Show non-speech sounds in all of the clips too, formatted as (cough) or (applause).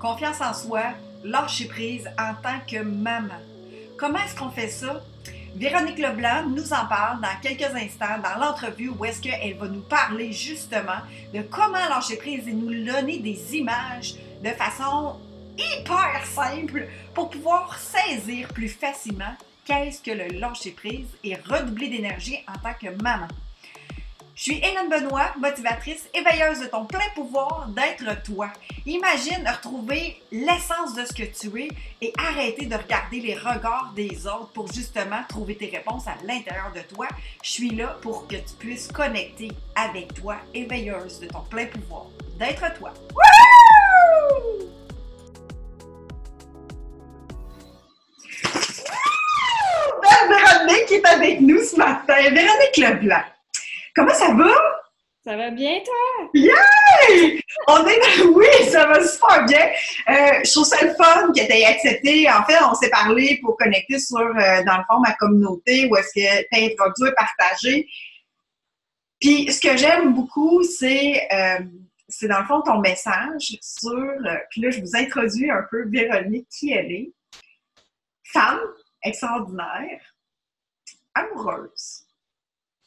confiance en soi, lâcher prise en tant que maman. Comment est-ce qu'on fait ça? Véronique Leblanc nous en parle dans quelques instants dans l'entrevue où est-ce qu'elle va nous parler justement de comment lâcher prise et nous donner des images de façon hyper simple pour pouvoir saisir plus facilement qu'est-ce que le lâcher prise et redoubler d'énergie en tant que maman. Je suis Hélène Benoît, motivatrice, éveilleuse de ton plein pouvoir d'être toi. Imagine retrouver l'essence de ce que tu es et arrêter de regarder les regards des autres pour justement trouver tes réponses à l'intérieur de toi. Je suis là pour que tu puisses connecter avec toi, éveilleuse de ton plein pouvoir d'être toi. Wouhou! Belle Véronique est avec nous ce matin. Véronique Leblanc. Comment ça va? Ça va bien, toi? Yay! On est... (laughs) Oui, ça va super bien. Euh, je trouve ça le fun que tu aies accepté. En fait, on s'est parlé pour connecter sur, euh, dans le fond, ma communauté où est-ce que tu as introduit et partagé. Puis, ce que j'aime beaucoup, c'est, euh, c'est dans le fond ton message sur, euh, puis là, je vous introduis un peu Véronique, qui elle est. Femme extraordinaire, amoureuse,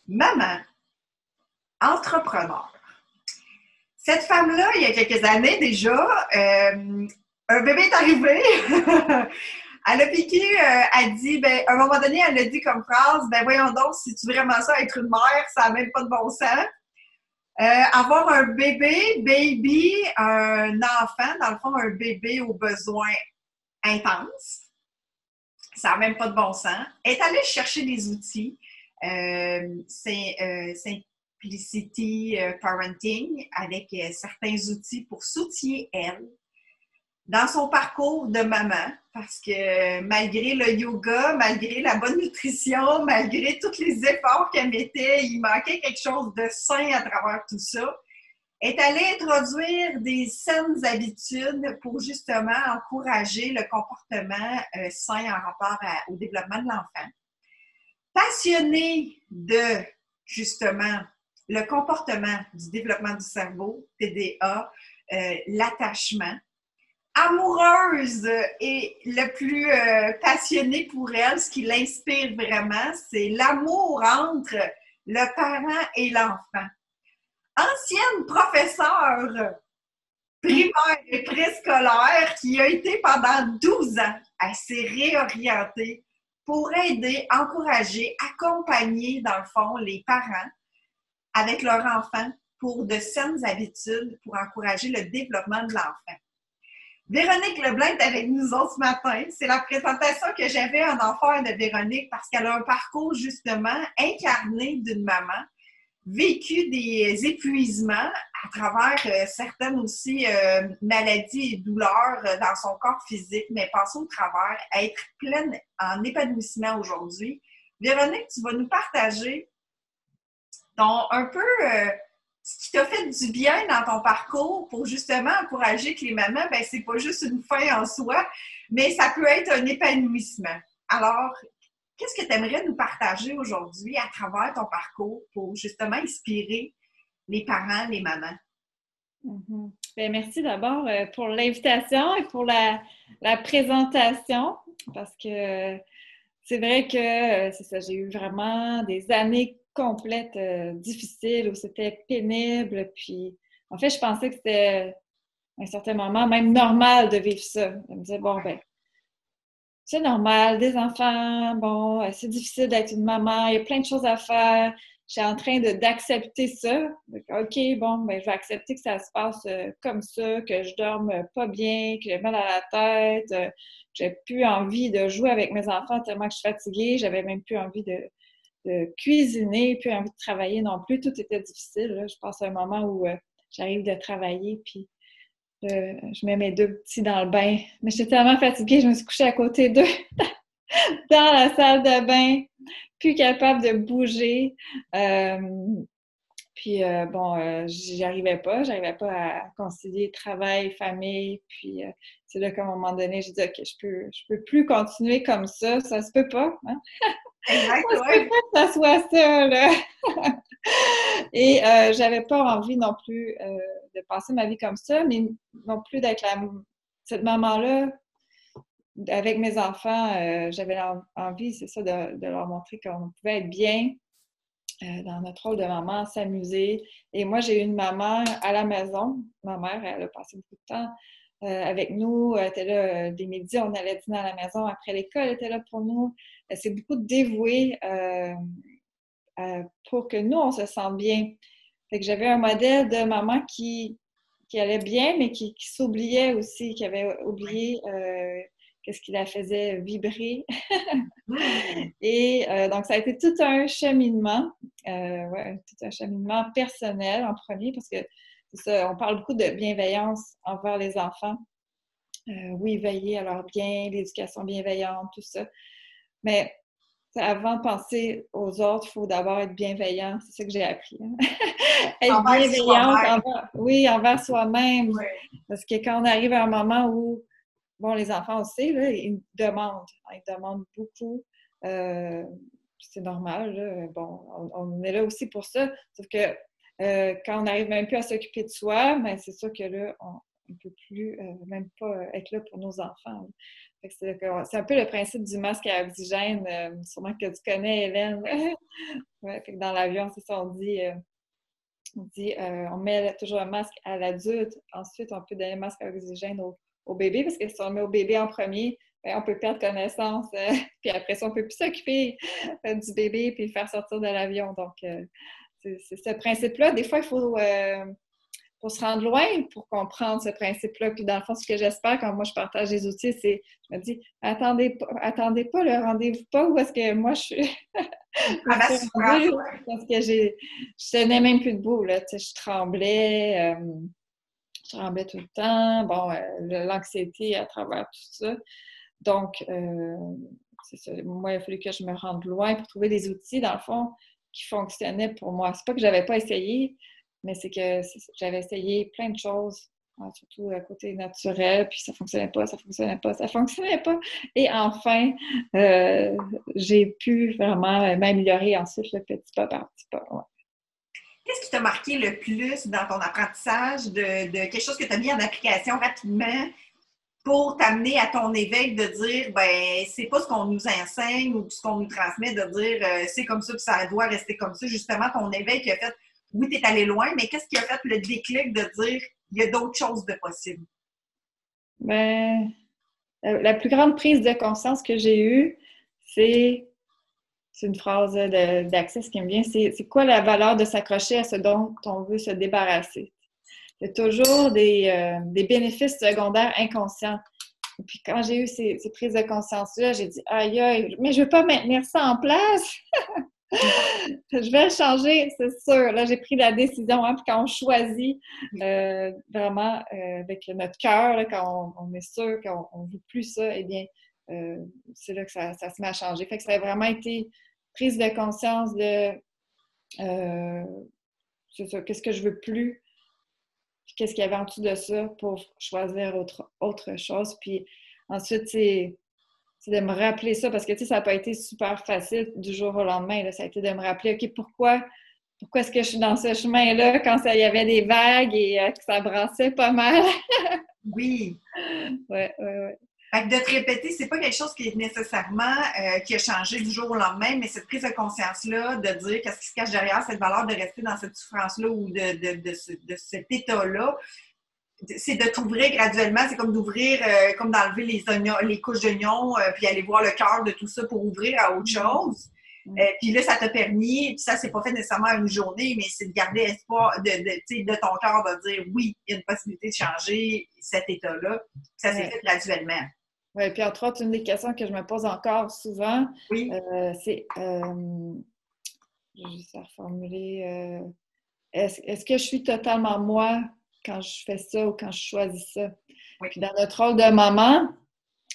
maman, entrepreneur. Cette femme-là, il y a quelques années déjà, euh, un bébé est arrivé. (laughs) elle a piqué, euh, elle dit, ben, à un moment donné, elle a dit comme phrase, ben voyons donc, si tu veux vraiment ça, être une mère, ça n'a même pas de bon sens. Euh, avoir un bébé, baby, un enfant, dans le fond, un bébé aux besoins intenses, ça n'a même pas de bon sens. Est allée chercher des outils. Euh, c'est Simplicity euh, Parenting avec euh, certains outils pour soutenir elle dans son parcours de maman parce que malgré le yoga, malgré la bonne nutrition, (laughs) malgré tous les efforts qu'elle mettait, il manquait quelque chose de sain à travers tout ça. Est allée introduire des saines habitudes pour justement encourager le comportement euh, sain en rapport au développement de l'enfant. Passionnée de justement le comportement du développement du cerveau, TDA, euh, l'attachement, amoureuse et le plus euh, passionné pour elle, ce qui l'inspire vraiment, c'est l'amour entre le parent et l'enfant. Ancienne professeure primaire et préscolaire qui a été pendant 12 ans, s'est réorientée pour aider, encourager, accompagner, dans le fond, les parents avec leurs enfants pour de saines habitudes pour encourager le développement de l'enfant. Véronique Leblanc est avec nous autres ce matin. C'est la présentation que j'avais en enfer de Véronique parce qu'elle a un parcours justement incarné d'une maman, vécu des épuisements à travers euh, certaines aussi euh, maladies et douleurs euh, dans son corps physique, mais passons au travers, à être pleine en épanouissement aujourd'hui. Véronique, tu vas nous partager ton, un peu euh, ce qui t'a fait du bien dans ton parcours pour justement encourager que les mamans, ben c'est pas juste une fin en soi, mais ça peut être un épanouissement. Alors, qu'est-ce que tu aimerais nous partager aujourd'hui à travers ton parcours pour justement inspirer les parents, les mamans? Mhm. Ben, merci d'abord euh, pour l'invitation et pour la, la présentation parce que c'est vrai que euh, c'est ça, j'ai eu vraiment des années complètes euh, difficiles où c'était pénible. Puis en fait, je pensais que c'était à un certain moment même normal de vivre ça. Je me disais, bon, ben, c'est normal, des enfants, bon, euh, c'est difficile d'être une maman, il y a plein de choses à faire. Je suis en train d'accepter ça. OK, bon, ben, je vais accepter que ça se passe euh, comme ça, que je dorme pas bien, que j'ai mal à la tête, j'ai plus envie de jouer avec mes enfants tellement que je suis fatiguée, j'avais même plus envie de, de cuisiner, plus envie de travailler non plus. Tout était difficile. Je pense à un moment où euh, j'arrive de travailler, puis euh, je mets mes deux petits dans le bain. Mais j'étais tellement fatiguée, je me suis couchée à côté d'eux (laughs) dans la salle de bain, plus capable de bouger. Euh, puis bon, j'y arrivais pas, j'arrivais pas à concilier travail, famille. Puis c'est là qu'à un moment donné, j'ai dit ok, je peux, je peux plus continuer comme ça, ça se peut pas. Hein? (laughs) Exact, Ça se ouais. peut pas que ça soit ça là. (laughs) Et euh, j'avais pas envie non plus euh, de passer ma vie comme ça, mais non plus d'être la cette maman-là, avec mes enfants, euh, j'avais envie, c'est ça, de, leur montrer qu'on pouvait être bien euh, dans notre rôle de maman, s'amuser. Et moi, j'ai eu une maman à la maison. Ma mère, elle a passé beaucoup de temps avec nous. Elle était là des midis, on allait dîner à la maison. Après l'école, elle était là pour nous. Elle s'est beaucoup dévouée pour que nous, on se sente bien. Fait que j'avais un modèle de maman qui, qui allait bien, mais qui, s'oubliait aussi, qui avait oublié qu'est-ce qui la faisait vibrer. (laughs) et euh, donc, ça a été tout un cheminement, euh, ouais, tout un cheminement personnel en premier, parce que ça, on parle beaucoup de bienveillance envers les enfants. Euh, oui, veiller à leur bien, l'éducation bienveillante, tout ça. Mais avant de penser aux autres, il faut d'abord être bienveillant. C'est ça que j'ai appris. Hein. (laughs) être bienveillant envers, oui, envers soi-même. Parce que quand on arrive à un moment où bon, les enfants aussi, là, ils demandent. Ils demandent beaucoup. Euh, c'est normal. Bon, on, est là aussi pour ça. Sauf que euh, quand on n'arrive même plus à s'occuper de soi, ben, c'est sûr que là, on ne peut plus euh, même pas être là pour nos enfants. C'est un peu le principe du masque à oxygène, sûrement que tu connais, Hélène. (laughs) dans l'avion, c'est ça, on dit, on, met toujours un masque à l'adulte, ensuite on peut donner un masque à oxygène au, bébé, parce que si on met au bébé en premier, ben, on peut perdre connaissance. Euh, (laughs) puis après ça, on ne peut plus s'occuper euh, du bébé puis le faire sortir de l'avion. Donc, euh, c'est ce principe-là. Des fois, il faut, se rendre loin pour comprendre ce principe-là. Puis dans le fond, ce que j'espère quand moi je partage les outils, c'est, je me dis, attendez, attendez pas le rendez-vous pas où est-ce que moi je suis. (laughs) parce que j'ai, je tenais même plus debout, là, je tremblais je tremblais tout le temps, bon, euh, l'anxiété à travers tout ça. Donc, euh, ça. Moi, il a fallu que je me rende loin pour trouver des outils, dans le fond, qui fonctionnaient pour moi. C'est pas que j'avais pas essayé, mais c'est que j'avais essayé plein de choses, hein, surtout à côté naturel, puis ça fonctionnait pas, ça fonctionnait pas, ça fonctionnait pas. Et enfin, euh, j'ai pu vraiment m'améliorer ensuite le petit pas par petit pas. Qu'est-ce qui t'a marqué le plus dans ton apprentissage de, quelque chose que tu as mis en application rapidement pour t'amener à ton éveil de dire, ben c'est pas ce qu'on nous enseigne ou ce qu'on nous transmet, de dire euh, c'est comme ça que ça doit rester comme ça. Justement, ton éveil qui a fait, oui, tu es allé loin, mais qu'est-ce qui a fait le déclic de dire, il y a d'autres choses de possibles? Ben, la plus grande prise de conscience que j'ai eue, c'est c'est une phrase d'Access qui me vient, c'est quoi la valeur de s'accrocher à ce dont on veut se débarrasser? Il y a toujours des, euh, bénéfices secondaires inconscients. Et puis quand j'ai eu ces, prises de conscience-là, j'ai dit aïe aïe, mais je ne veux pas maintenir ça en place. (laughs) je vais le changer, c'est sûr. Là, j'ai pris la décision. Hein, puis quand on choisit euh, vraiment euh, avec notre cœur, quand on, est sûr qu'on ne veut plus ça, eh bien, c'est là que ça, se met à changer. Fait que ça a vraiment été prise de conscience de qu'est-ce que je veux plus, qu'est-ce qu'il y avait en dessous de ça pour choisir autre, autre chose. Puis ensuite, c'est de me rappeler ça parce que ça n'a pas été super facile du jour au lendemain. Ça a été de me rappeler, OK, pourquoi, pourquoi est-ce que je suis dans ce chemin-là quand il y avait des vagues et euh, que ça brassait pas mal? (laughs) oui. Oui, oui, oui. Fait de te répéter, c'est pas quelque chose qui est nécessairement euh, qui a changé du jour au lendemain, mais cette prise de conscience-là, de dire qu'est-ce qui se cache derrière cette valeur de rester dans cette souffrance-là ou de, de, cet état-là, c'est de t'ouvrir graduellement. C'est comme d'ouvrir, euh, comme d'enlever les oignons, les couches d'oignons, euh, puis aller voir le cœur de tout ça pour ouvrir à autre mm-hmm. chose. Mm-hmm. puis là, ça t'a permis, puis ça, c'est pas fait nécessairement une journée, mais c'est de garder espoir de, de, de ton cœur, de dire oui, il y a une possibilité de changer cet état-là. Ça s'est fait graduellement. Oui, puis entre autres, une des questions que je me pose encore souvent, euh, c'est, euh, je vais reformuler, euh, est-ce, que je suis totalement moi quand je fais ça ou quand je choisis ça? Puis dans notre rôle de maman,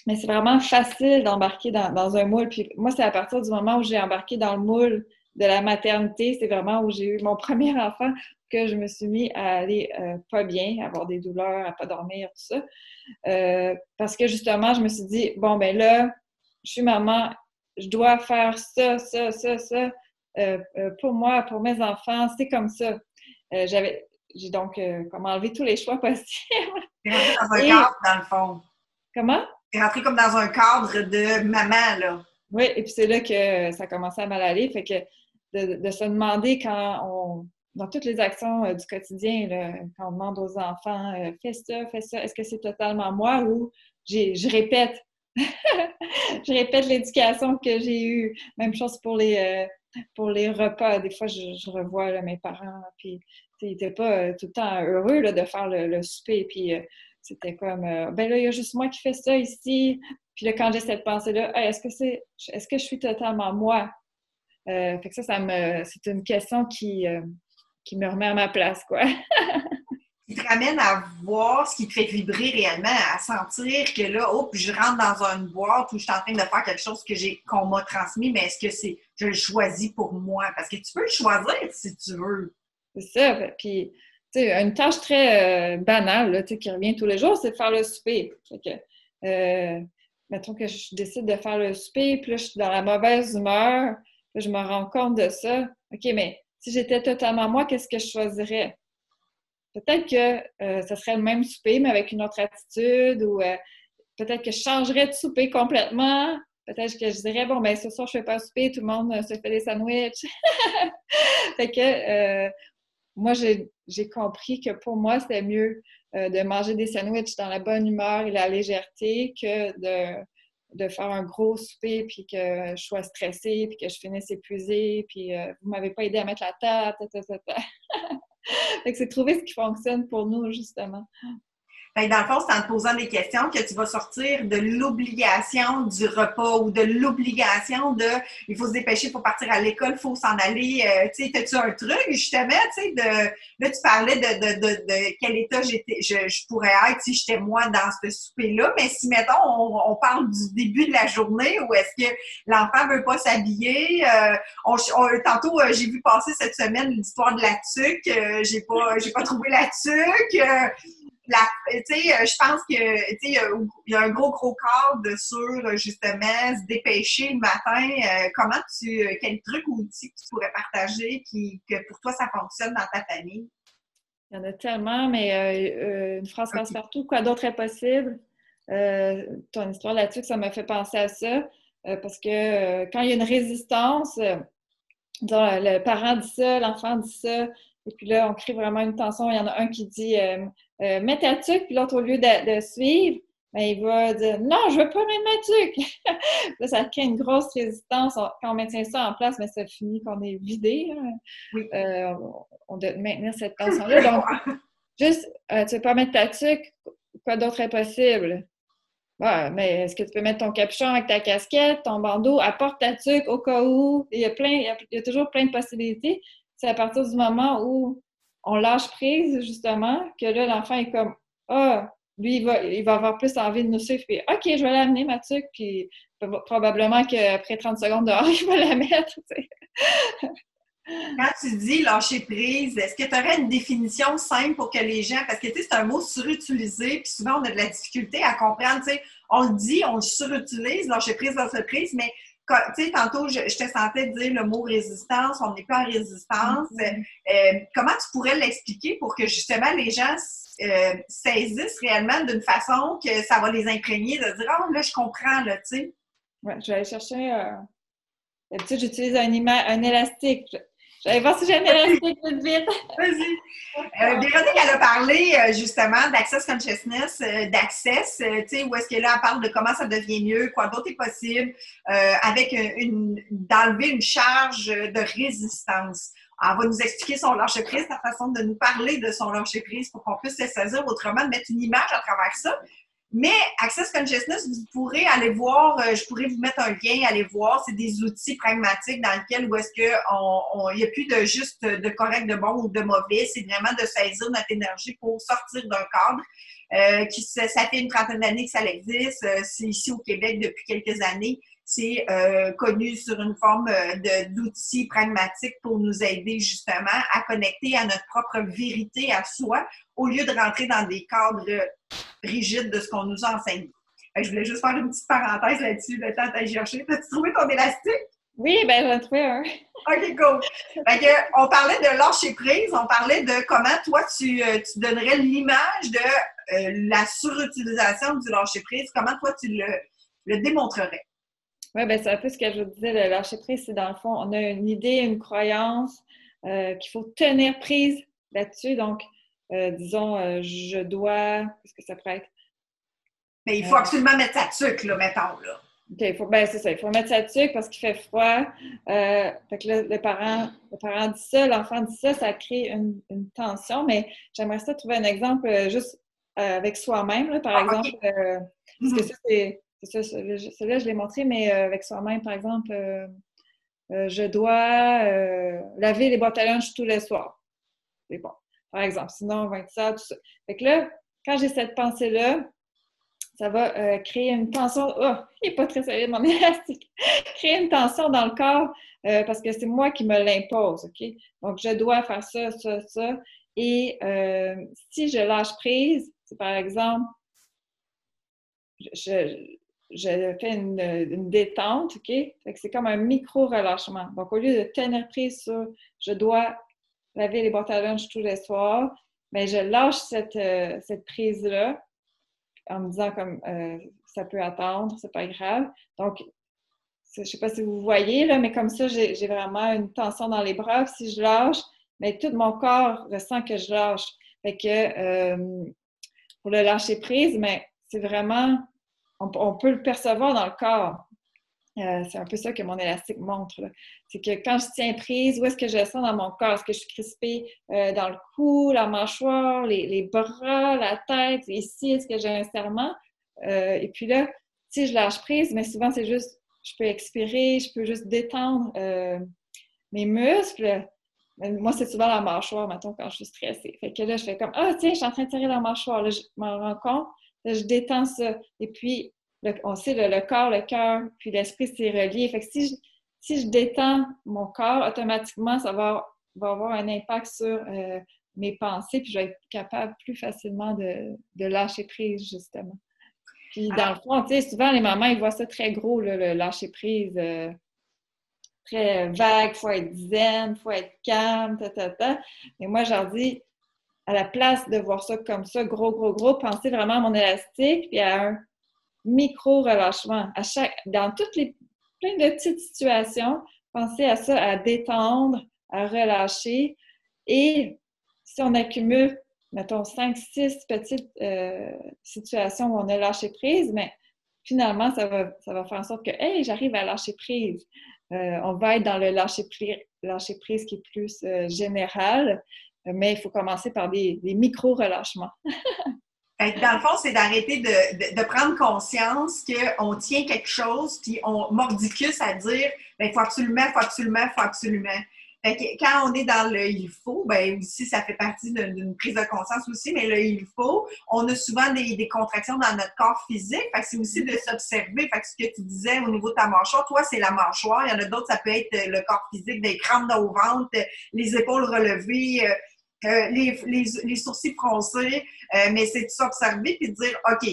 mais c'est vraiment facile d'embarquer dans, dans, un moule. Puis moi, c'est à partir du moment où j'ai embarqué dans le moule de la maternité, c'est vraiment où j'ai eu mon (laughs) premier enfant que je me suis mis à aller euh, pas bien, à avoir des douleurs, à pas dormir, tout ça. Euh, parce que justement, je me suis dit, bon, ben là, je suis maman, je dois faire ça, ça, ça, ça euh, pour moi, pour mes enfants, c'est comme ça. J'avais, j'ai donc comme enlevé tous les choix (laughs) possibles. T'es rentrée dans un cadre, dans le fond. Comment? T'es rentrée comme dans un cadre de maman, là. Oui, et puis c'est là que ça a commencé à mal aller. Fait que de, se demander quand on, dans toutes les actions euh, du quotidien, quand on demande aux enfants, euh, fais ça, fais ça, est-ce que c'est totalement moi ou je répète, (laughs) je répète l'éducation que j'ai eue. Même chose pour les, euh, pour les repas. Des fois, je, revois mes parents, puis ils n'étaient pas tout le temps heureux de faire le, souper. Puis c'était comme, ben là, il y a juste moi qui fais ça ici. Puis là, quand j'ai cette pensée-là, est-ce que c'est, est-ce que je suis totalement moi? Euh, fait que ça, ça me, c'est une question qui, euh, qui me remet à ma place, quoi. (laughs) qui te ramène à voir ce qui te fait vibrer réellement, à sentir que là, oh, je rentre dans une boîte où je suis en train de faire quelque chose que j'ai, qu'on m'a transmis, mais est-ce que c'est, je le choisis pour moi? Parce que tu peux le choisir si tu veux. C'est ça. Puis, tu sais, une tâche très euh, banale, là, qui revient tous les jours, c'est de faire le souper. Fait que, mettons que je décide de faire le souper, puis je suis dans la mauvaise humeur, puis je me rends compte de ça. OK, mais si j'étais totalement moi, qu'est-ce que je choisirais? Peut-être que euh, ce serait le même souper, mais avec une autre attitude, ou euh, peut-être que je changerais de souper complètement. Peut-être que je dirais, bon, ben ce soir, je ne fais pas souper, tout le monde se fait des sandwichs. (laughs) fait que moi, j'ai compris que pour moi, c'était mieux euh, de manger des sandwichs dans la bonne humeur et la légèreté que de, de faire un gros souper puis que je sois stressée puis que je finisse épuisée puis euh, vous m'avez pas aidé à mettre la table, (laughs) c'est trouver ce qui fonctionne pour nous, justement dans le fond, c'est en te posant des questions que tu vas sortir de l'obligation du repas ou de l'obligation de il faut se dépêcher pour partir à l'école, il faut s'en aller. Euh, tu sais, as-tu un truc, justement, tu sais, de là, tu parlais de, de, de, quel état j'étais, je, pourrais être si j'étais moi dans ce souper-là, mais si, mettons, on, parle du début de la journée où est-ce que l'enfant veut pas s'habiller, euh, on, tantôt, euh, j'ai vu passer cette semaine l'histoire de la tuque, j'ai pas, j'ai pas trouvé la tuque euh, je pense que il y a un gros, gros cadre sur justement se dépêcher le matin. Euh, comment tu, euh, quel truc ou outil que tu pourrais partager qui, que pour toi ça fonctionne dans ta famille? Il y en a tellement, mais une phrase passe partout. Quoi d'autre est possible? ton histoire là-dessus, ça m'a fait penser à ça. parce que quand il y a une résistance, le parent dit ça, l'enfant dit ça, et puis là, on crée vraiment une tension. Il y en a un qui dit euh, mets ta tuque, puis l'autre, au lieu de, suivre, ben, il va dire non, je veux pas mettre ma tuque. (laughs) là, ça crée une grosse résistance. quand on met ça en place, mais ben, ça finit qu'on est vidé. Euh, on doit maintenir cette tension-là. Donc, (laughs) juste, euh, tu veux pas mettre ta tuque, quoi d'autre est possible? mais est-ce que tu peux mettre ton capuchon avec ta casquette, ton bandeau, apporte ta tuque au cas où? Il y a, plein, il y a toujours plein de possibilités. C'est à partir du moment où on lâche prise, justement, que là, l'enfant est comme Ah, lui, il va, il va avoir plus envie de nous suivre. Puis, OK, je vais l'amener, Mathieu. Puis, probablement qu'après 30 secondes dehors, (laughs) il va la mettre. Quand tu dis lâcher prise, est-ce que tu aurais une définition simple pour que les gens, parce que c'est un mot surutilisé, puis souvent on a de la difficulté à comprendre, tu sais, on le dit, on le surutilise, lâcher prise, lâcher prise, mais tu sais, tantôt, je, te sentais dire le mot résistance, on n'est pas en résistance. Mm-hmm. Euh, comment tu pourrais l'expliquer pour que justement les gens euh, saisissent réellement d'une façon que ça va les imprégner, de dire Oh, là, je comprends, là, tu sais? Oui, je vais aller chercher. Euh... D'habitude, j'utilise un, un élastique. J'allais voir si j'ai un élastique vite vite. Vas-y. Euh, Véronique, elle a parlé euh, justement d'Access Consciousness, euh, d'Access, tu sais, où est-ce qu'elle elle parle de comment ça devient mieux, quoi d'autre est possible, avec une, d'enlever une charge de résistance. Elle va nous expliquer son lâcher-prise, sa façon de nous parler de son lâcher-prise pour qu'on puisse se saisir autrement, de mettre une image à travers ça. Mais Access Consciousness, vous pourrez aller voir, euh, je pourrais vous mettre un lien, aller voir, c'est des outils pragmatiques dans lesquels où est-ce qu'il n'y a plus de juste de correct, de bon ou de mauvais, c'est vraiment de saisir notre énergie pour sortir d'un cadre. Euh, qui, ça fait une trentaine d'années que ça existe, euh, c'est ici au Québec depuis quelques années c'est euh, connu sur une forme euh, d'outils pragmatiques pour nous aider justement à connecter à notre propre vérité à soi au lieu de rentrer dans des cadres rigides de ce qu'on nous a enseigné. Je voulais juste faire une petite parenthèse là-dessus, le temps à chercher. As-tu trouvé ton élastique? Oui, ben j'en ai trouvé un. OK, cool. on parlait de lâcher prise, on parlait de comment toi tu, euh, donnerais l'image de euh, la surutilisation du lâcher prise, comment toi tu le, démontrerais? Oui, ben c'est un peu ce que je vous disais, le lâcher prise, c'est dans le fond, on a une idée, une croyance euh, qu'il faut tenir prise là-dessus. Donc, disons, je dois, qu'est-ce que ça pourrait être? Mais il faut absolument mettre ça dessus, là, mettons, là. OK, faut, ben, c'est ça. Il faut mettre ça dessus parce qu'il fait froid. Euh, fait que là, le parent, le parent dit ça, l'enfant dit ça, ça crée une, une tension. Mais j'aimerais ça trouver un exemple euh, juste euh, avec soi-même, par ah, exemple. Euh, parce que ça, c'est. Ça, celui-là, je l'ai montré, mais avec soi-même, par exemple, je dois laver les boîtes à lunch tous les soirs. C'est bon. Par exemple. Sinon, on va être ça, tout ça. Fait que là, quand j'ai cette pensée-là, ça va euh, créer une tension. Oh, il n'est pas très solide, mon (laughs) élastique. créer une tension dans le corps euh, parce que c'est moi qui me l'impose, OK? Donc, je dois faire ça, ça, ça. Et euh, si je lâche prise, par exemple, je, fais une, détente, OK? c'est comme un micro-relâchement. Donc, au lieu de tenir prise sur je dois laver les boîtes à lunch tous les soirs, mais ben, je lâche cette, cette prise-là en me disant comme euh, ça peut attendre, c'est pas grave. Donc, je sais pas si vous voyez, là, mais comme ça, j'ai vraiment une tension dans les bras. Si je lâche, mais tout mon corps ressent que je lâche. Fait que euh, pour le lâcher prise, mais c'est vraiment, on, peut le percevoir dans le corps. Euh, c'est un peu ça que mon élastique montre. C'est que quand je tiens prise, où est-ce que je sens dans mon corps? Est-ce que je suis crispée euh, dans le cou, la mâchoire, les, bras, la tête? Ici, est-ce que j'ai un serment? Euh, et puis là, si je lâche prise, mais souvent, c'est juste, je peux expirer, je peux juste détendre mes muscles. Moi, c'est souvent la mâchoire, maintenant, quand je suis stressée. Fait que là, je fais comme, ah, tiens, je suis en train de tirer la mâchoire. Là, je m'en rends compte. Je détends ça. Et puis, on sait le, corps, le cœur, puis l'esprit, c'est relié. Fait que si je, si je détends mon corps, automatiquement, ça va, va avoir un impact sur euh, mes pensées, puis je vais être capable plus facilement de, de lâcher prise, justement. Puis dans le fond, tu sais, souvent les mamans, ils voient ça très gros, le lâcher prise, euh, très vague, faut être zen, faut être calme, ta, ta, ta. Mais moi, je leur dis, à la place de voir ça comme ça, gros, gros, gros, pensez vraiment à mon élastique, puis à un micro-relâchement. À chaque, dans toutes les plein de petites situations, pensez à ça, à détendre, à relâcher. Et si on accumule, mettons, cinq, six petites euh, situations où on a lâché prise, mais finalement, ça va, ça va faire en sorte que, hey, j'arrive à lâcher prise. Euh, on va être dans le lâcher, prise, lâcher prise qui est plus euh, général, mais il faut commencer par des, micro-relâchements. (laughs) Dans le fond, c'est d'arrêter de, prendre conscience qu'on tient quelque chose, puis on mordicus à dire il ben, faut absolument, faut absolument, faut absolument. Quand on est dans le il faut, ben aussi, ça fait partie d'une prise de conscience aussi, mais le il faut, on a souvent des, contractions dans notre corps physique. Fait c'est aussi de s'observer. Fait ce que tu disais au niveau de ta mâchoire, toi, c'est la mâchoire. Il y en a d'autres, ça peut être le corps physique, des crampes au ventre, les épaules relevées, euh, euh, les, sourcils froncés, euh, mais c'est de s'observer et de dire OK,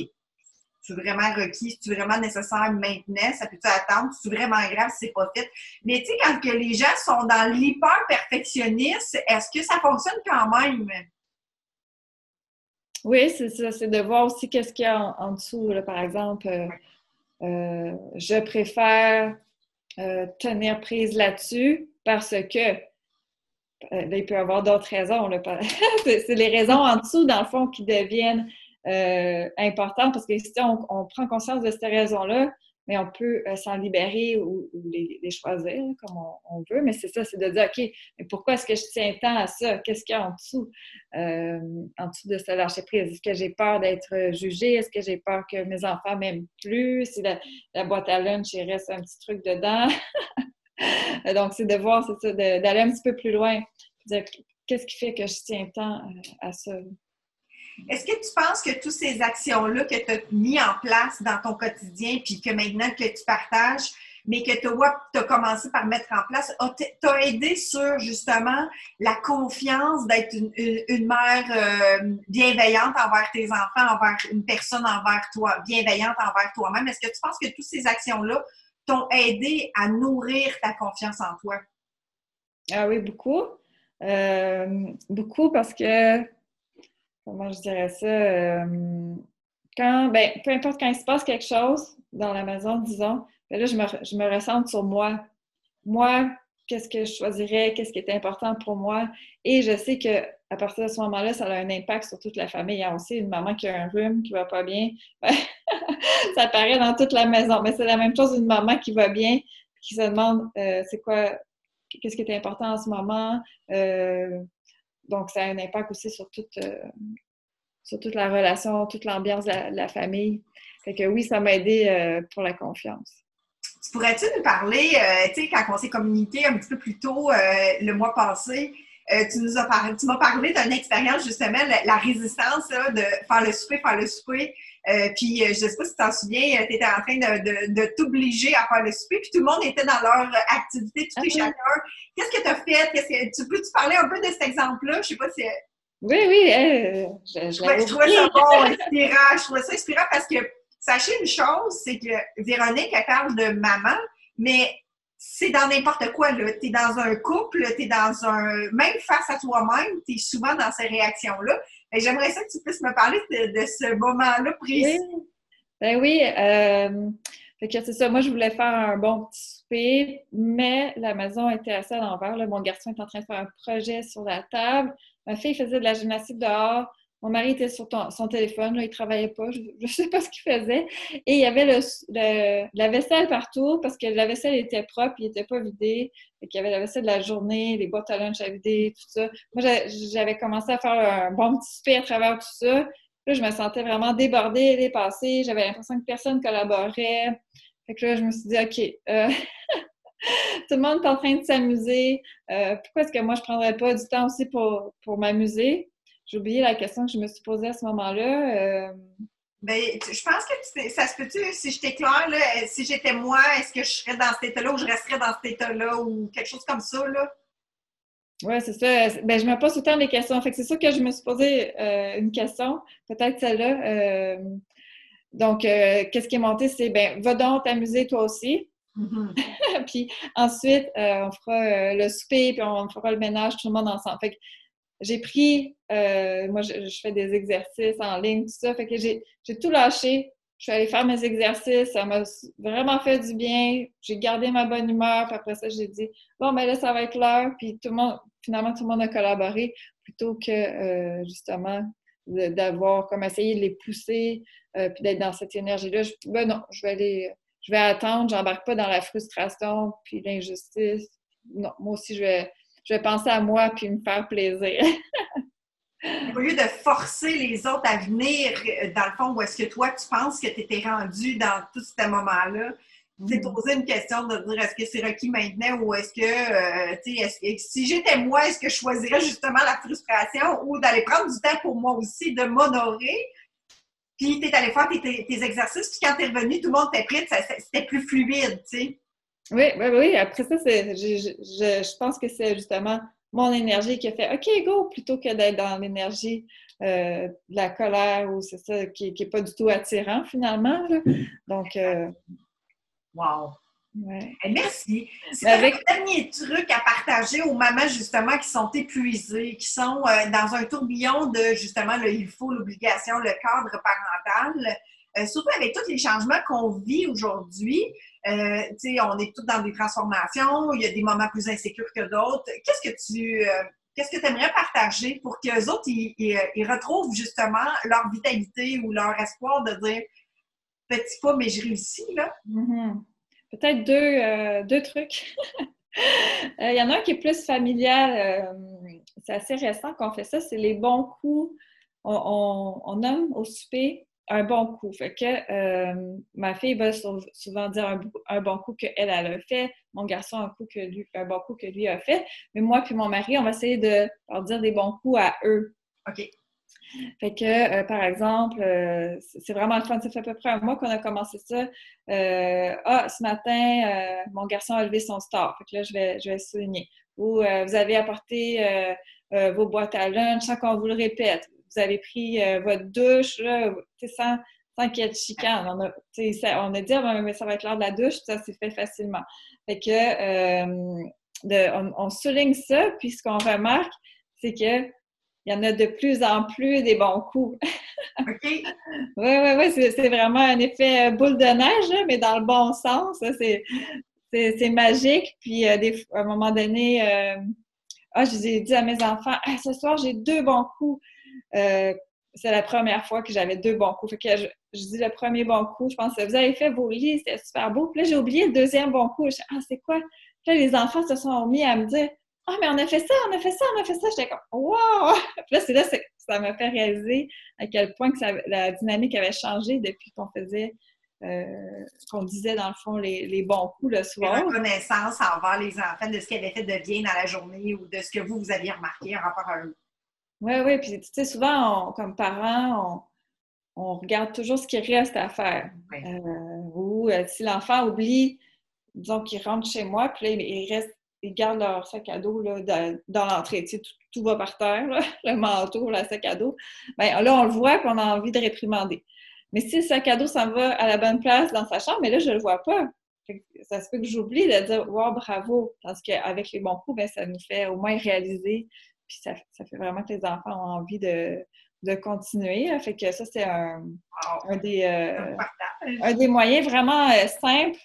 c'est vraiment requis, c'est vraiment nécessaire maintenant, ça peut-tu attendre, c'est vraiment grave si c'est pas fait. Mais tu sais, quand que les gens sont dans l'hyper-perfectionniste, est-ce que ça fonctionne quand même? Oui, c'est ça, c'est de voir aussi qu'est-ce qu'il y a en, dessous. par exemple, euh, je préfère tenir prise là-dessus parce que euh, il peut y avoir d'autres raisons. (laughs) c'est les raisons en dessous, dans le fond, qui deviennent euh, importantes parce que si on, prend conscience de ces raisons-là, mais on peut euh, s'en libérer ou, les, choisir comme on, veut. Mais c'est ça, c'est de dire, OK, mais pourquoi est-ce que je tiens tant à ça? Qu'est-ce qu'il y a en dessous, en dessous de ce lâcher prise? Est-ce que j'ai peur d'être jugée? Est-ce que j'ai peur que mes enfants m'aiment plus? Si la, la, boîte à lunch, il reste un petit truc dedans. (laughs) Donc, c'est de voir, c'est ça, d'aller un petit peu plus loin. Qu'est-ce qui fait que je tiens tant euh, à ça? Est-ce que tu penses que toutes ces actions-là que tu as mis en place dans ton quotidien, puis que maintenant que tu partages, mais que tu as commencé par mettre en place, t'a aidé sur justement la confiance d'être une, mère euh, bienveillante envers tes enfants, envers une personne envers toi, bienveillante envers toi-même? Est-ce que tu penses que toutes ces actions-là t'ont aidé à nourrir ta confiance en toi? Ah oui, beaucoup. Euh, beaucoup parce que, comment je dirais ça, euh, quand, ben, peu importe quand il se passe quelque chose dans la maison, disons, ben là, je me, je me ressens sur moi. Moi, qu'est-ce que je choisirais, qu'est-ce qui est important pour moi? Et je sais que à partir de ce moment-là, ça a un impact sur toute la famille. Il y a aussi une maman qui a un rhume, qui va pas bien. (laughs) ça apparaît dans toute la maison. Mais c'est la même chose une maman qui va bien, qui se demande euh, c'est quoi, qu'est-ce qui est important en ce moment? Euh, donc, ça a un impact aussi sur toute, euh, la relation, toute l'ambiance de, la, famille. Fait que oui, ça m'a aidé pour la confiance. Pourrais-tu nous parler, tu sais, quand on s'est communiqué un petit peu plus tôt le mois passé, euh, tu nous as parlé, tu m'as parlé d'une expérience justement, la, résistance de faire le souper, faire le souper. Euh, puis euh, je ne sais pas si tu t'en souviens, tu étais en train de, de, t'obliger à faire le souper, puis tout le monde était dans leur activité, tout et ah chacun. Qu'est-ce que tu as fait? Que, tu peux-tu parler un peu de cet exemple-là? Je sais pas si. Oui, oui. je, je, trouvais ça bon, inspirant. Je trouvais ça inspirant parce que sachez une chose, c'est que Véronique, elle parle de maman, mais c'est dans n'importe quoi. Tu es dans un couple, tu es dans un. Même face à toi-même, tu es souvent dans ces réactions-là. J'aimerais ça que tu puisses me parler de, ce moment-là précis. Oui. Ben oui. Euh, c'est ça. Moi, je voulais faire un bon petit souper, mais la maison était assez à l'envers. Mon garçon est en train de faire un projet sur la table. Ma fille faisait de la gymnastique dehors. Mon mari était sur son téléphone, il travaillait pas, je ne sais pas ce qu'il faisait. Et il y avait la vaisselle partout parce que la vaisselle était propre, il n'était pas vidé. Il y avait la vaisselle de la journée, les boîtes à lunch à vider, tout ça. Moi, j'avais commencé à faire un bon petit souper à travers tout ça. Là, je me sentais vraiment débordée, dépassée. J'avais l'impression que personne collaborait. Fait que là, je me suis dit, OK, euh, (laughs) tout le monde est en train de s'amuser. Euh, pourquoi est-ce que moi, je ne prendrais pas du temps aussi pour, pour m'amuser? J'ai oublié la question que je me suis posée à ce moment-là. Euh... Ben, je pense que ça se peut-tu, si je t'éclaire, si j'étais moi, est-ce que je serais dans cet état-là ou je resterais dans cet état-là ou quelque chose comme ça, là? Oui, c'est ça. Ben, je me pose temps des questions. Fait que c'est sûr que je me suis posé euh, une question, peut-être celle-là. Euh, donc, euh, qu'est-ce qui est monté? C'est, ben, va donc t'amuser toi aussi. Mm-hmm. (laughs) puis ensuite, on fera le souper, puis on fera le ménage, tout le monde ensemble. Fait que j'ai pris, euh, moi, je, fais des exercices en ligne, tout ça. Fait que j'ai tout lâché. Je suis allée faire mes exercices. Ça m'a vraiment fait du bien. J'ai gardé ma bonne humeur. Puis après ça, j'ai dit, bon, ben là, ça va être l'heure. Puis tout le monde, finalement, tout le monde a collaboré plutôt que, euh, justement, d'avoir comme essayé de les pousser euh, puis d'être dans cette énergie-là. Ben non, je vais aller, je vais attendre. J'embarque pas dans la frustration puis l'injustice. Non, moi aussi, je vais je vais penser à moi puis me faire plaisir. (laughs) Au lieu de forcer les autres à venir, euh, dans le fond, où est-ce que toi, tu penses que tu étais rendu dans tout ce moment-là, c'est mm. poser une question de dire est-ce que c'est requis maintenant ou est-ce que, euh, tu sais, si j'étais moi, est-ce que je choisirais justement la frustration ou d'aller prendre du temps pour moi aussi, de m'honorer? Puis tu es allé faire tes, exercices, puis quand tu es revenu, tout le monde était prêt, c'était plus fluide, tu sais. Oui, oui, oui. Après ça, je, je, je, pense que c'est justement mon énergie qui a fait OK, go, plutôt que d'être dans l'énergie euh, de la colère ou c'est ça qui n'est pas du tout attirant finalement. Donc, euh, wow! Eh, merci. C'est Avec... un dernier truc à partager aux mamans justement qui sont épuisées, qui sont euh, dans un tourbillon de justement le il faut, l'obligation, le cadre parental. Euh, surtout avec tous les changements qu'on vit aujourd'hui, euh, on est tous dans des transformations, il y a des moments plus insécures que d'autres. Qu'est-ce que tu euh, qu'est-ce que aimerais partager pour qu'eux autres, ils, retrouvent justement leur vitalité ou leur espoir de dire petit pas, mais je réussis, là? Mm-hmm. Peut-être deux, deux trucs. (laughs) Il y en a un qui est plus familial. c'est assez récent qu'on fait ça. C'est les bons coups. On, on, on nomme au souper un bon coup. Fait que euh, ma fille va souvent dire un, bon coup qu'elle, elle a fait, mon garçon un, coup que lui, un bon coup que lui a fait. Mais moi puis mon mari, on va essayer de leur dire des bons coups à eux. OK. Fait que, euh, par exemple, euh, c'est vraiment le fun. Ça fait à peu près un mois qu'on a commencé ça. ah, ce matin, mon garçon a levé son star. Fait que là, je vais, je vais souligner. Ou vous avez apporté vos boîtes à lunch sans qu'on vous le répète vous avez pris euh, votre douche, là, sans, sans qu'il y ait de chicane. On a, on a dit, ah, mais ça va être l'heure de la douche, ça s'est fait facilement. Fait que, euh, on, souligne ça, puis ce qu'on remarque, c'est que il y en a de plus en plus des bons coups. (laughs) OK. oui, oui, oui, c'est vraiment un effet boule de neige, mais dans le bon sens. C'est magique. Puis, euh, à un moment donné, euh, ah, je ai dit à mes enfants, ah, ce soir, j'ai deux bons coups. Euh, c'est la première fois que j'avais deux bons coups. Fait que je, dis le premier bon coup, je pense, vous avez fait vos lits, c'était super beau. Puis là, j'ai oublié le deuxième bon coup. Je dis, ah, c'est quoi? Puis là, les enfants se sont mis à me dire, ah, mais on a fait ça, on a fait ça, on a fait ça. J'étais comme, wow! Puis là, c'est là, ça m'a fait réaliser à quel point que la dynamique avait changé depuis qu'on faisait euh, qu'on disait dans le fond les, bons coups le soir. Une reconnaissance envers les enfants de ce qu'ils avaient fait de bien dans la journée ou de ce que vous, vous aviez remarqué en rapport à eux. Oui, oui. Puis, tu sais, souvent, comme parents, on, regarde toujours ce qui reste à faire. Euh, ou euh, si l'enfant oublie, disons qu'il rentre chez moi, puis là, il reste ils gardent leur sac à dos là, dans, l'entrée. Tu sais, tout, va par terre, (laughs) le manteau, le sac à dos. Bien, là, on le voit et on a envie de réprimander. Mais si le sac à dos s'en va à la bonne place dans sa chambre, mais là, je ne le vois pas. Ça se peut que j'oublie de dire Wow, bravo! Parce qu'avec les bons coups, ben, ça nous fait au moins réaliser. Puis ça, fait vraiment que les enfants ont envie de, continuer. Fait que ça, c'est un, des, euh, un des moyens vraiment euh, simples.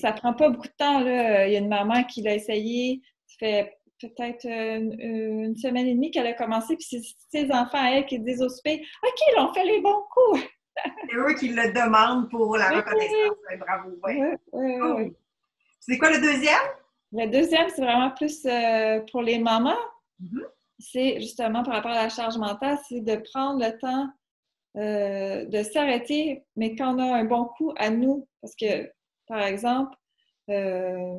Ça ne prend pas beaucoup de temps. Là. Il y a une maman qui l'a essayé. Ça fait peut-être une, semaine et demie qu'elle a commencé. Puis c'est ses enfants, elle, qui disent au souper OK, là, on fait les bons coups. (laughs) C'est eux qui le demandent pour la reconnaissance. Bravo. Oui, C'est quoi le deuxième? Le deuxième, c'est vraiment plus euh, pour les mamans. Mm-hmm. C'est justement par rapport à la charge mentale, c'est de prendre le temps euh, de s'arrêter, mais quand on a un bon coup à nous. Parce que, par exemple, euh,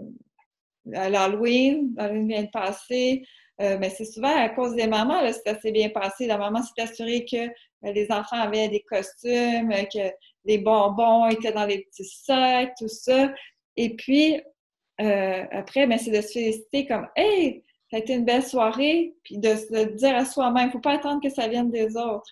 à l'Halloween, l'Halloween vient de passer, mais c'est souvent à cause des mamans, là, ça s'est bien passé. La maman s'est assurée que euh, les enfants avaient des costumes, euh, que les bonbons étaient dans les petits sacs, tout ça. Et puis, euh, après, ben, c'est de se féliciter comme Hey, ça a été une belle soirée, puis de se dire à soi-même, il ne faut pas attendre que ça vienne des autres.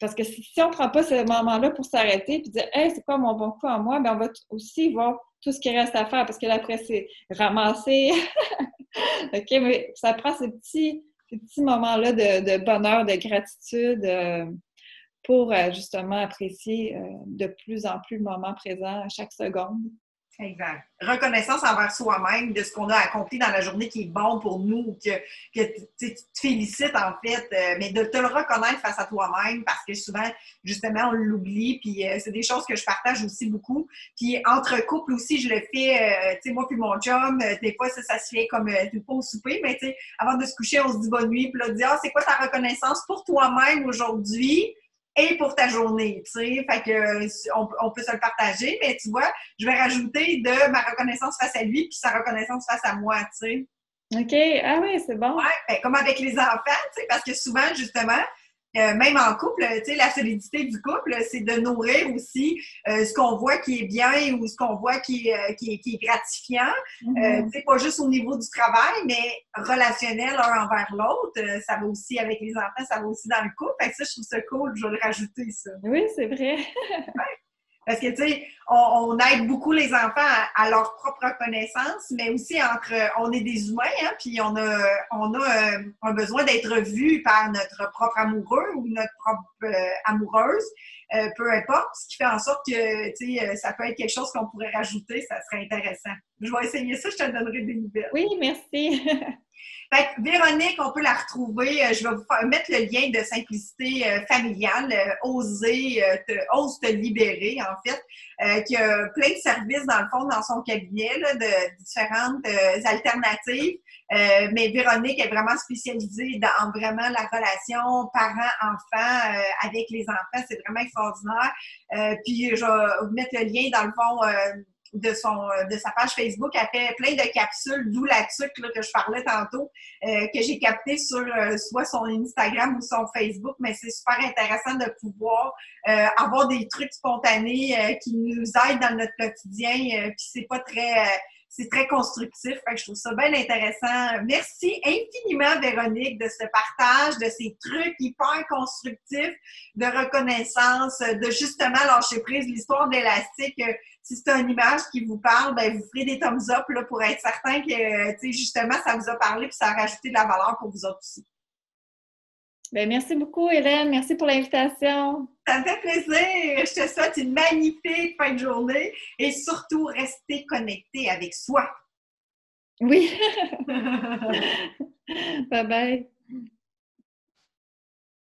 parce que si, on ne prend pas ce moment-là pour s'arrêter puis dire Hey, c'est quoi mon bon coup à moi, ben, on va aussi voir tout ce qui reste à faire parce que là, après, c'est ramasser. (laughs) OK, mais ça prend ces petits ces petits moments-là de, bonheur, de gratitude euh, pour euh, justement apprécier euh, de plus en plus le moment présent à chaque seconde. Exact. Reconnaissance envers soi-même de ce qu'on a accompli dans la journée qui est bon pour nous, que, que tu te félicites en fait, euh, mais de te le reconnaître face à toi-même parce que souvent, justement, on l'oublie. Puis euh, c'est des choses que je partage aussi beaucoup. Puis entre couples aussi, je le fais, euh, tu sais, moi puis mon chum, des fois, ça, ça se fait comme tu pas au souper, mais tu sais, avant de se coucher, on se dit bonne nuit, puis là, on dit, ah, c'est quoi ta reconnaissance pour toi-même aujourd'hui? Et pour ta journée, tu sais. Fait que on, peut se le partager, mais tu vois, je vais rajouter de ma reconnaissance face à lui puis sa reconnaissance face à moi, tu sais. OK. Ah oui, c'est bon. Ouais, ben, comme avec les enfants, tu sais, parce que souvent, justement, euh, même en couple, tu sais, la solidité du couple, c'est de nourrir aussi euh, ce qu'on voit qui est bien ou ce qu'on voit qui, euh, qui, est gratifiant. Mm-hmm. tu sais, pas juste au niveau du travail, mais relationnel un envers l'autre. ça va aussi avec les enfants, ça va aussi dans le couple. Fait que ça, je trouve ça cool, je vais le rajouter, ça. Oui, c'est vrai. Parce que, tu sais, on, aide beaucoup les enfants à, leur propre connaissance, mais aussi entre, on est des humains, hein, puis on a, euh, un besoin d'être vu par notre propre amoureux ou notre propre euh, amoureuse, euh, peu importe, ce qui fait en sorte que, tu sais, ça peut être quelque chose qu'on pourrait rajouter, ça serait intéressant. Je vais essayer ça, je te donnerai des nouvelles. Oui, merci. (laughs) Véronique, on peut la retrouver. Euh, je vais vous mettre le lien de simplicité euh, familiale, euh, oser, te, ose te libérer, en fait, qui a plein de services, dans le fond, dans son cabinet, de différentes alternatives. mais Véronique est vraiment spécialisée dans vraiment la relation parent-enfant avec les enfants. C'est vraiment extraordinaire. puis, je vais vous mettre le lien, dans le fond, de, son, euh, de sa page Facebook. Elle fait plein de capsules, d'où la tuque que je parlais tantôt, euh, que j'ai capté sur euh, soit son Instagram ou son Facebook. Mais c'est super intéressant de pouvoir avoir des trucs spontanés qui nous aident dans notre quotidien. puis c'est pas très c'est très constructif. je trouve ça bien intéressant. Merci infiniment, Véronique, de ce partage, de ces trucs hyper constructifs de reconnaissance, de justement lâcher prise. L'histoire d'élastique, si c'est une image qui vous parle, ben, vous ferez des thumbs up là, pour être certain que, justement, ça vous a parlé puis ça a rajouté de la valeur pour vous autres aussi. Bien, merci beaucoup, Hélène. Merci pour l'invitation. Ça fait plaisir. Je te souhaite une magnifique fin de journée et surtout, restez connecté avec soi. Oui. (laughs) bye bye.